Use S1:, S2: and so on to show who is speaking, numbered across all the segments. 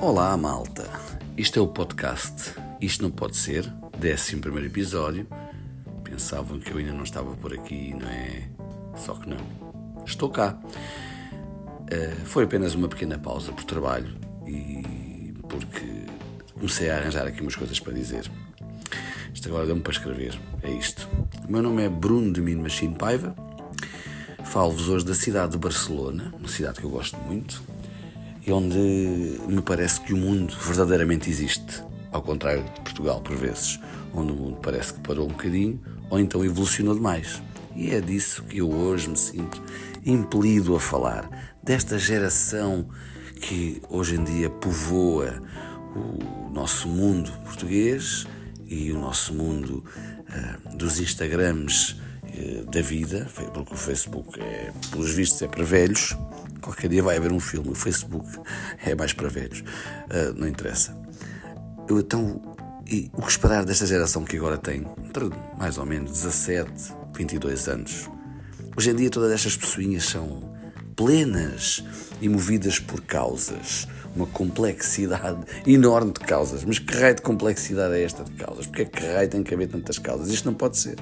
S1: Olá, malta. Isto é o podcast Isto Não Pode Ser, 11 episódio. Pensavam que eu ainda não estava por aqui, não é? Só que não. Estou cá. Uh, foi apenas uma pequena pausa por trabalho e porque comecei a arranjar aqui umas coisas para dizer. Isto agora deu-me para escrever. É isto. O meu nome é Bruno de Mino Machine Paiva. Falo-vos hoje da cidade de Barcelona, uma cidade que eu gosto muito e onde me parece que o mundo verdadeiramente existe, ao contrário de Portugal, por vezes, onde o mundo parece que parou um bocadinho ou então evolucionou demais. E é disso que eu hoje me sinto impelido a falar, desta geração que hoje em dia povoa o nosso mundo português e o nosso mundo uh, dos Instagrams uh, da vida, porque o Facebook, é, pelos vistos, é para velhos. Qualquer dia vai haver um filme, o Facebook é mais para velhos, uh, não interessa. Então, e o que esperar desta geração que agora tem entre mais ou menos 17, 22 anos? Hoje em dia todas estas pessoinhas são plenas e movidas por causas, uma complexidade enorme de causas. Mas que raio de complexidade é esta de causas? Porque é que raio tem que haver tantas causas? Isto não pode ser.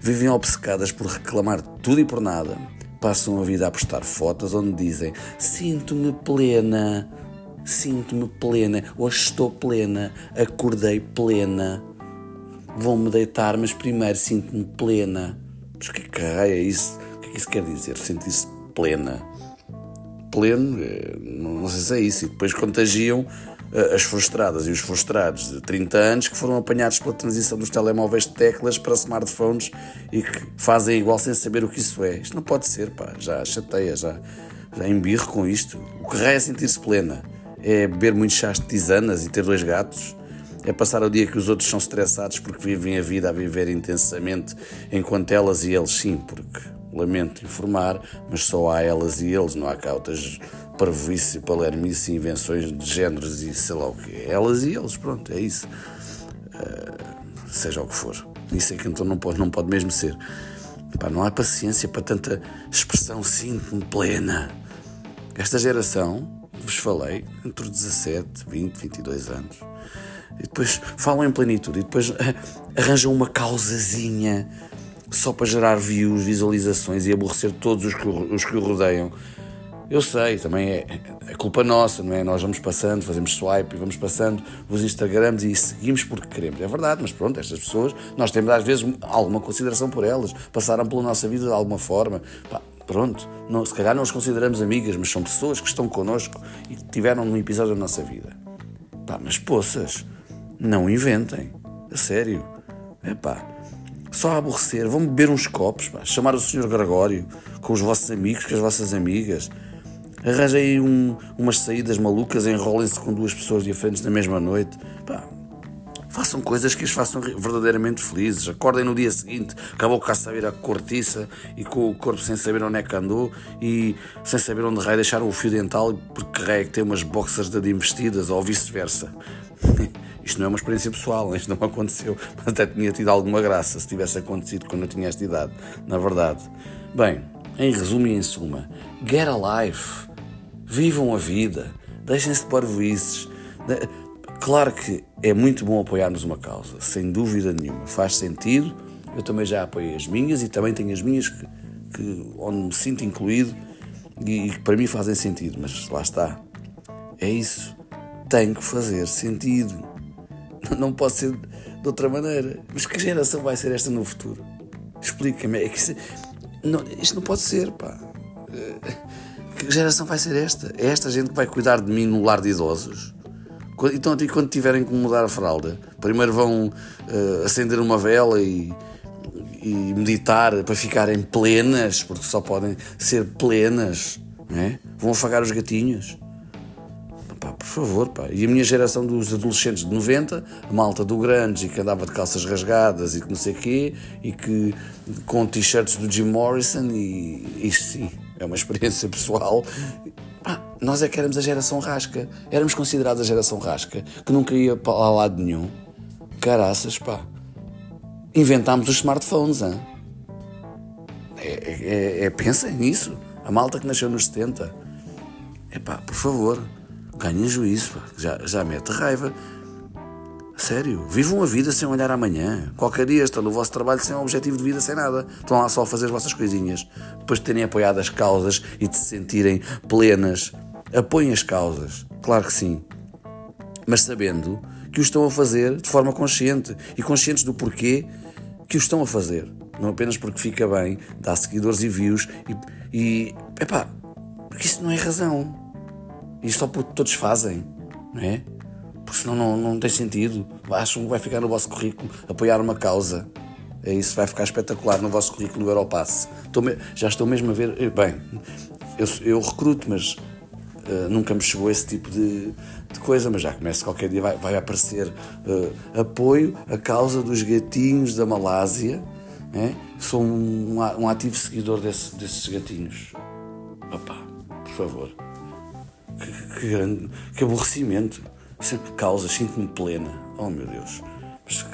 S1: Vivem obcecadas por reclamar tudo e por nada. Passam a vida a postar fotos onde dizem sinto-me plena, sinto-me plena, hoje estou plena, acordei plena. Vou-me deitar, mas primeiro sinto-me plena. Mas que raio é isso? O que é que isso quer dizer? Sentir-se plena. Pleno, eh, não sei se é isso. E depois contagiam as frustradas e os frustrados de 30 anos que foram apanhados pela transição dos telemóveis de teclas para smartphones e que fazem igual sem saber o que isso é. Isto não pode ser, pá. Já chateia, já, já embirro com isto. O que é sentir-se plena? É beber muitos chás de tisanas e ter dois gatos? É passar o dia que os outros são estressados porque vivem a vida a viver intensamente, enquanto elas e eles sim, porque lamento informar, mas só há elas e eles, não há cá outras parvoíce, palermice, invenções de géneros e sei lá o quê. Elas e eles, pronto, é isso. Uh, seja o que for. Isso é que então não pode, não pode mesmo ser. Pá, não há paciência para tanta expressão sinto-me plena. Esta geração, vos falei, entre 17, 20, 22 anos, e depois falam em plenitude, e depois arranjam uma causazinha só para gerar views, visualizações e aborrecer todos os que, os que o rodeiam. Eu sei, também é, é culpa nossa, não é? Nós vamos passando, fazemos swipe e vamos passando os Instagrams e seguimos porque queremos. É verdade, mas pronto, estas pessoas, nós temos às vezes alguma consideração por elas, passaram pela nossa vida de alguma forma. Pá, pronto, não, se calhar não os consideramos amigas, mas são pessoas que estão connosco e que tiveram um episódio da nossa vida. Pá, mas poças, não inventem, a sério. É pá, só a aborrecer, vão beber uns copos, pá, chamar o Sr. Gregório com os vossos amigos, com as vossas amigas. Arranjem um, umas saídas malucas, enrolem-se com duas pessoas diferentes na mesma noite. Pá, façam coisas que as façam verdadeiramente felizes. Acordem no dia seguinte, com a saber a cortiça e com o corpo sem saber onde é que andou e sem saber onde raio deixaram o fio dental porque é que tem umas boxers de investidas ou vice-versa. Isto não é uma experiência pessoal, isto não aconteceu, mas até tinha tido alguma graça se tivesse acontecido quando eu tinha esta idade, na verdade. Bem, em resumo e em suma, get a life, vivam a vida, deixem-se de parvoices. Claro que é muito bom apoiarmos uma causa, sem dúvida nenhuma, faz sentido. Eu também já apoiei as minhas e também tenho as minhas que, que onde me sinto incluído e que para mim fazem sentido, mas lá está. É isso. Tem que fazer sentido. Não pode ser de outra maneira. Mas que geração vai ser esta no futuro? Explica-me. É isto, não, isto não pode ser, pá. Que geração vai ser esta? É esta gente que vai cuidar de mim no lar de idosos? Então, quando tiverem que mudar a fralda, primeiro vão uh, acender uma vela e, e meditar para ficarem plenas, porque só podem ser plenas, não é? Vão afagar os gatinhos. Pá, por favor, pá. E a minha geração dos adolescentes de 90, a malta do Grande, que andava de calças rasgadas e que não sei quê, e que com t-shirts do Jim Morrison, e isto sim, é uma experiência pessoal. Pá, nós é que éramos a geração rasca. Éramos considerados a geração rasca, que nunca ia para lado nenhum. Caraças, pá. Inventámos os smartphones, hein? É, é, é, é, pensem nisso. A malta que nasceu nos 70. É pá, por favor. Ganhem juízo. Já, já mete raiva. Sério, vivam a vida sem olhar amanhã. Qualquer dia estão no vosso trabalho sem um objetivo de vida, sem nada. Estão lá só a fazer as vossas coisinhas. Depois de terem apoiado as causas e de se sentirem plenas. Apoiem as causas, claro que sim. Mas sabendo que o estão a fazer de forma consciente e conscientes do porquê que o estão a fazer. Não apenas porque fica bem, dá seguidores e views e. e epá, porque isso não é razão. Isto só porque todos fazem, não é? Porque senão não, não tem sentido. Acham que vai ficar no vosso currículo apoiar uma causa. É isso, vai ficar espetacular no vosso currículo do Europass. Me... Já estou mesmo a ver. Eh, bem, eu, eu recruto, mas uh, nunca me chegou esse tipo de, de, coisa, mas já começa qualquer dia, vai, vai aparecer uh, apoio à causa dos gatinhos da Malásia. É? Sou um, um ativo seguidor desse, desses gatinhos. Opa, por favor. Que, que, grande, que aborrecimento sempre causas, sinto-me plena. Oh meu Deus. Mas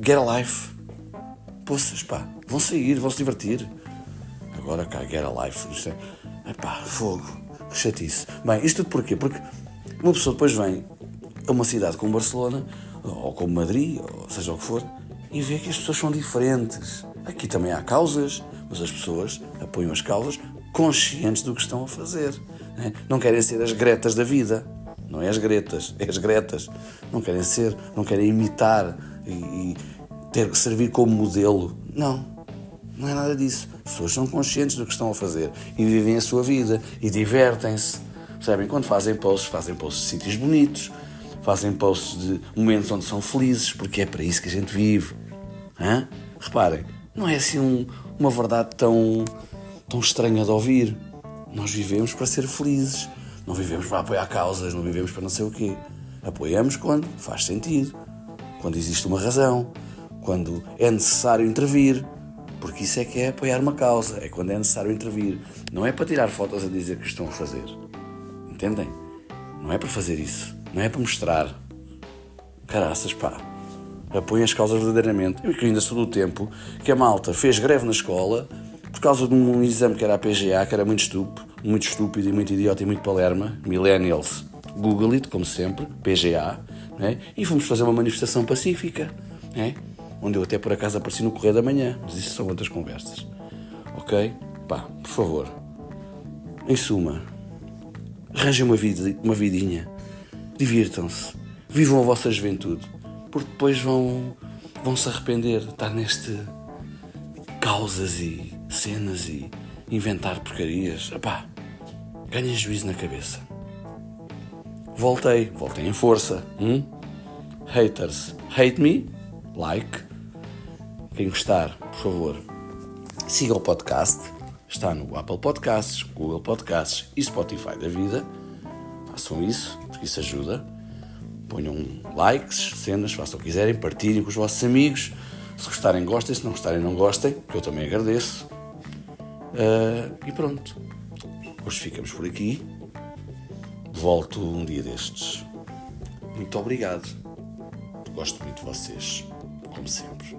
S1: get a life. Poças, pá, vão sair, vão se divertir. Agora cá, get a life. É pá, fogo. Que chatice. Bem, isto tudo porquê? Porque uma pessoa depois vem a uma cidade como Barcelona, ou como Madrid, ou seja o que for, e vê que as pessoas são diferentes. Aqui também há causas, mas as pessoas apoiam as causas conscientes do que estão a fazer. Né? Não querem ser as gretas da vida. Não é as gretas, é as gretas. Não querem ser, não querem imitar e, e ter, servir como modelo. Não, não é nada disso. As pessoas são conscientes do que estão a fazer e vivem a sua vida e divertem-se. Percebem? Quando fazem posts, fazem posts de sítios bonitos, fazem posts de momentos onde são felizes, porque é para isso que a gente vive. Hã? Reparem, não é assim um, uma verdade tão, tão estranha de ouvir. Nós vivemos para ser felizes. Não vivemos para apoiar causas, não vivemos para não sei o quê. Apoiamos quando faz sentido, quando existe uma razão, quando é necessário intervir. Porque isso é que é apoiar uma causa, é quando é necessário intervir. Não é para tirar fotos a dizer que estão a fazer. Entendem? Não é para fazer isso. Não é para mostrar. Caraças, pá. Apoiem as causas verdadeiramente. Eu ainda sou do tempo que a malta fez greve na escola por causa de um exame que era a PGA, que era muito estúpido, muito estúpido e muito idiota e muito palerma, millennials, Google it, como sempre, PGA, né? e fomos fazer uma manifestação pacífica, né? onde eu até por acaso apareci no Correio da Manhã, mas isso são outras conversas. Ok? Pá, por favor. Em suma, arranjem uma, uma vidinha, divirtam-se, vivam a vossa juventude, porque depois vão, vão se arrepender de estar neste causas e cenas e inventar porcarias. Epá, ganhem juízo na cabeça. Voltei, voltei em força. Hum? Haters, hate me, like. Quem gostar, por favor, siga o podcast. Está no Apple Podcasts, Google Podcasts e Spotify da vida. Façam isso, porque isso ajuda. Ponham likes, cenas, façam o que quiserem, partilhem com os vossos amigos. Se gostarem, gostem. Se não gostarem, não gostem, que eu também agradeço. Uh, e pronto. Hoje ficamos por aqui. Volto um dia destes. Muito obrigado. Gosto muito de vocês, como sempre.